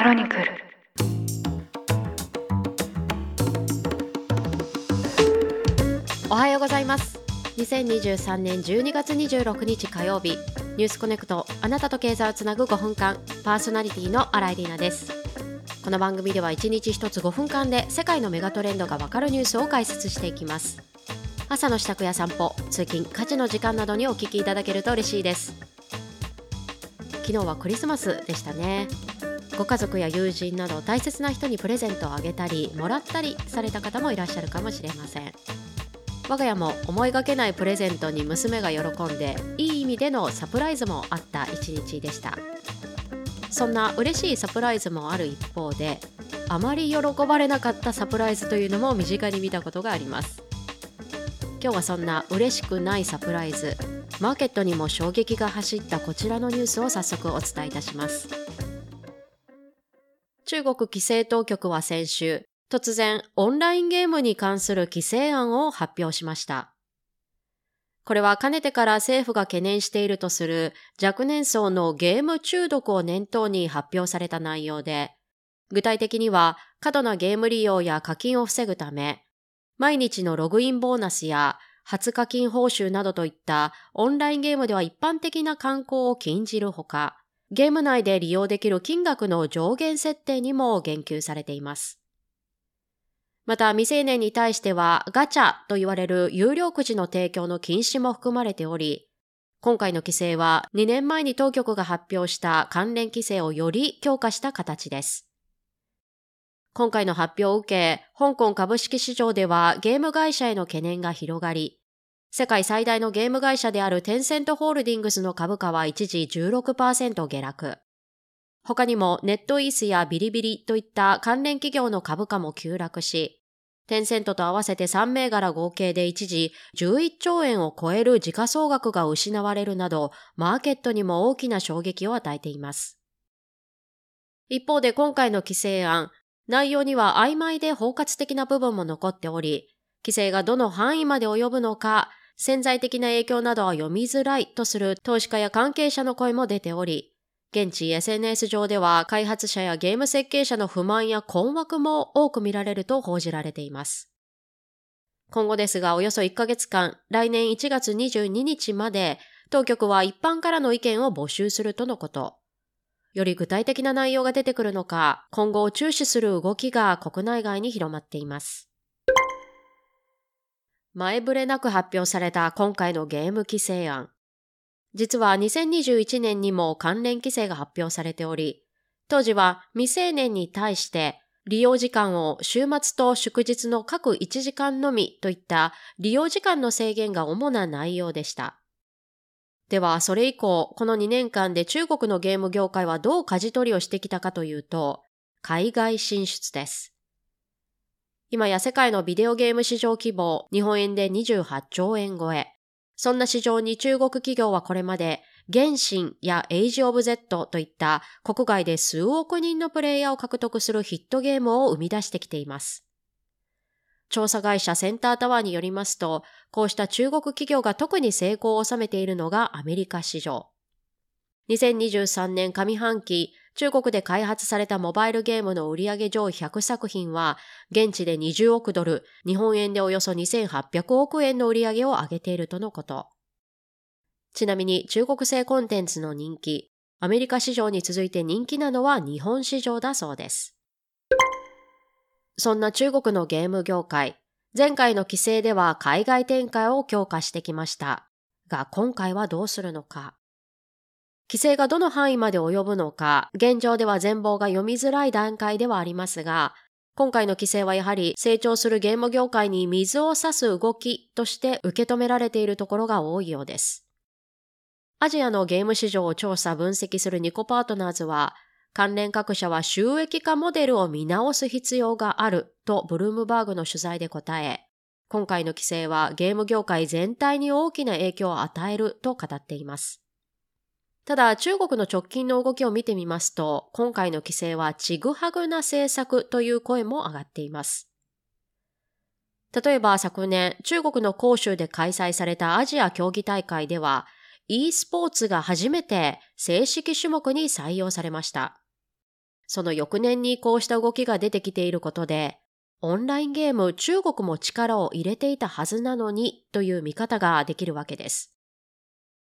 クロニクル。おはようございます。2023年12月26日火曜日ニュースコネクトあなたと経済をつなぐ5分間パーソナリティの新井里奈です。この番組では1日1つ5分間で世界のメガトレンドがわかるニュースを解説していきます。朝の支度や散歩通勤家事の時間などにお聞きいただけると嬉しいです。昨日はクリスマスでしたね。ご家族や友人など大切な人にプレゼントをあげたりもらったりされた方もいらっしゃるかもしれません。我が家も思いがけないプレゼントに娘が喜んでいい意味でのサプライズもあった一日でした。そんな嬉しいサプライズもある一方であまり喜ばれなかったサプライズというのも身近に見たことがあります。今日はそんな嬉しくないサプライズマーケットにも衝撃が走ったこちらのニュースを早速お伝えいたします。中国規制当局は先週突然オンラインゲームに関する規制案を発表しました。これはかねてから政府が懸念しているとする若年層のゲーム中毒を念頭に発表された内容で、具体的には過度なゲーム利用や課金を防ぐため、毎日のログインボーナスや初課金報酬などといったオンラインゲームでは一般的な観光を禁じるほか、ゲーム内で利用できる金額の上限設定にも言及されています。また未成年に対してはガチャと言われる有料くじの提供の禁止も含まれており、今回の規制は2年前に当局が発表した関連規制をより強化した形です。今回の発表を受け、香港株式市場ではゲーム会社への懸念が広がり、世界最大のゲーム会社であるテンセントホールディングスの株価は一時16%下落。他にもネットイースやビリビリといった関連企業の株価も急落し、テンセントと合わせて3銘柄合計で一時11兆円を超える時価総額が失われるなど、マーケットにも大きな衝撃を与えています。一方で今回の規制案、内容には曖昧で包括的な部分も残っており、規制がどの範囲まで及ぶのか、潜在的な影響などは読みづらいとする投資家や関係者の声も出ており、現地 SNS 上では開発者やゲーム設計者の不満や困惑も多く見られると報じられています。今後ですが、およそ1ヶ月間、来年1月22日まで、当局は一般からの意見を募集するとのこと。より具体的な内容が出てくるのか、今後を注視する動きが国内外に広まっています。前触れなく発表された今回のゲーム規制案。実は2021年にも関連規制が発表されており、当時は未成年に対して利用時間を週末と祝日の各1時間のみといった利用時間の制限が主な内容でした。では、それ以降、この2年間で中国のゲーム業界はどう舵取りをしてきたかというと、海外進出です。今や世界のビデオゲーム市場規模、日本円で28兆円超え。そんな市場に中国企業はこれまで、原神やエイジオブ Z といった国外で数億人のプレイヤーを獲得するヒットゲームを生み出してきています。調査会社センタータワーによりますと、こうした中国企業が特に成功を収めているのがアメリカ市場。2023年上半期、中国で開発されたモバイルゲームの売上上位100作品は、現地で20億ドル、日本円でおよそ2800億円の売上を上げているとのこと。ちなみに中国製コンテンツの人気、アメリカ市場に続いて人気なのは日本市場だそうです。そんな中国のゲーム業界、前回の規制では海外展開を強化してきました。が今回はどうするのか。規制がどの範囲まで及ぶのか、現状では全貌が読みづらい段階ではありますが、今回の規制はやはり成長するゲーム業界に水を差す動きとして受け止められているところが多いようです。アジアのゲーム市場を調査分析するニコパートナーズは、関連各社は収益化モデルを見直す必要があるとブルームバーグの取材で答え、今回の規制はゲーム業界全体に大きな影響を与えると語っています。ただ中国の直近の動きを見てみますと、今回の規制はちぐはぐな政策という声も上がっています。例えば昨年、中国の広州で開催されたアジア競技大会では、e スポーツが初めて正式種目に採用されました。その翌年にこうした動きが出てきていることで、オンラインゲーム中国も力を入れていたはずなのにという見方ができるわけです。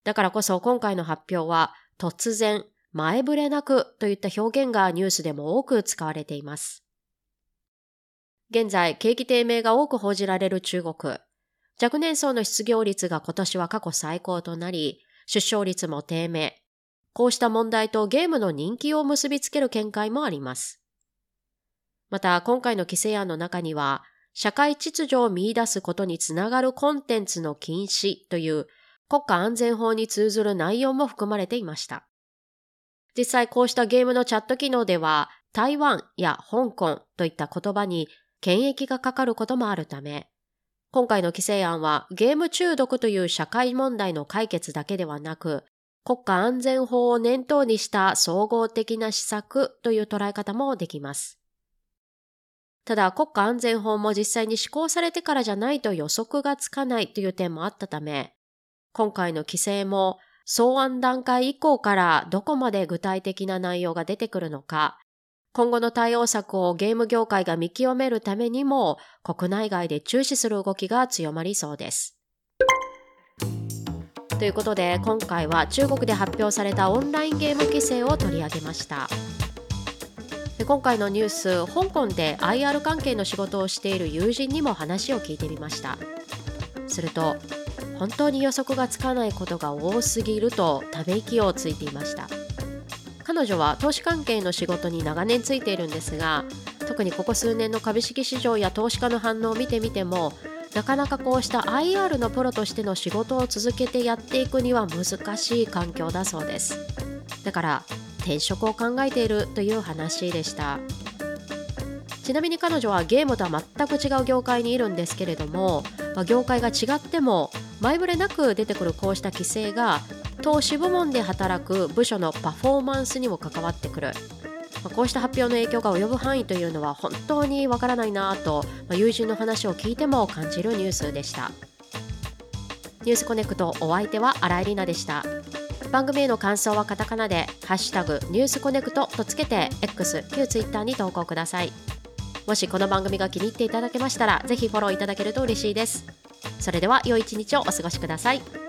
だからこそ今回の発表は突然、前触れなくといった表現がニュースでも多く使われています。現在、景気低迷が多く報じられる中国。若年層の失業率が今年は過去最高となり、出生率も低迷。こうした問題とゲームの人気を結びつける見解もあります。また、今回の規制案の中には、社会秩序を見出すことにつながるコンテンツの禁止という国家安全法に通ずる内容も含まれていました。実際こうしたゲームのチャット機能では、台湾や香港といった言葉に検疫がかかることもあるため、今回の規制案はゲーム中毒という社会問題の解決だけではなく、国家安全法を念頭にした総合的な施策という捉え方もできます。ただ国家安全法も実際に施行されてからじゃないと予測がつかないという点もあったため、今回の規制も草案段階以降からどこまで具体的な内容が出てくるのか、今後の対応策をゲーム業界が見極めるためにも国内外で注視する動きが強まりそうです。ということで今回は中国で発表されたオンラインゲーム規制を取り上げました。で今回のニュース香港で IR 関係の仕事をしている友人にも話を聞いてみましたすると本当に予測がつかないことが多すぎるとため息をついていました。彼女は投資関係の仕事に長年ついているんですが特にここ数年の株式市場や投資家の反応を見てみてもなかなかこうした IR のプロとしての仕事を続けてやっていくには難しい環境だそうです。だから転職を考えているという話でした。ちなみに彼女はゲームとは全く違う業界にいるんですけれども、まあ、業界が違っても前触れなく出てくるこうした規制が投資部門で働く部署のパフォーマンスにも関わってくる、こうした発表の影響が及ぶ範囲というのは本当にわからないなと、まあ、友人の話を聞いても感じるニュースでした。ニュースコネクトお相手は新井里奈でした。番組への感想はカタカナで「ハッシュタグニュースコネクト」とつけて X 旧 Twitter に投稿ください。もしこの番組が気に入っていただけましたらぜひフォローいただけると嬉しいです。それでは良い一日をお過ごしください。